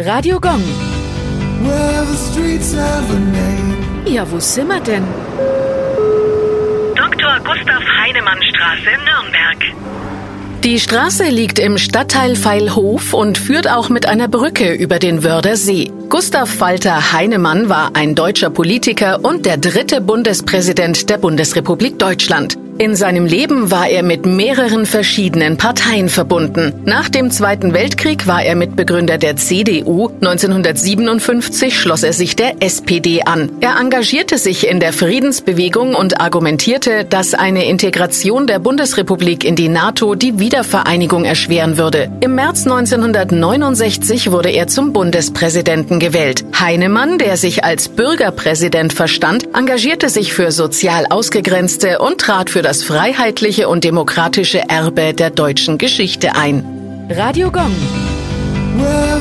Radio Gong. Ja, wo sind wir denn? Dr. Gustav Heinemann Straße, Nürnberg. Die Straße liegt im Stadtteil Veilhof und führt auch mit einer Brücke über den Wörder See. Gustav Walter Heinemann war ein deutscher Politiker und der dritte Bundespräsident der Bundesrepublik Deutschland. In seinem Leben war er mit mehreren verschiedenen Parteien verbunden. Nach dem Zweiten Weltkrieg war er Mitbegründer der CDU. 1957 schloss er sich der SPD an. Er engagierte sich in der Friedensbewegung und argumentierte, dass eine Integration der Bundesrepublik in die NATO die Wiedervereinigung erschweren würde. Im März 1969 wurde er zum Bundespräsidenten gewählt. Heinemann, der sich als Bürgerpräsident verstand, engagierte sich für sozial Ausgegrenzte und trat für das freiheitliche und demokratische Erbe der deutschen Geschichte ein. Radio Gong. Well,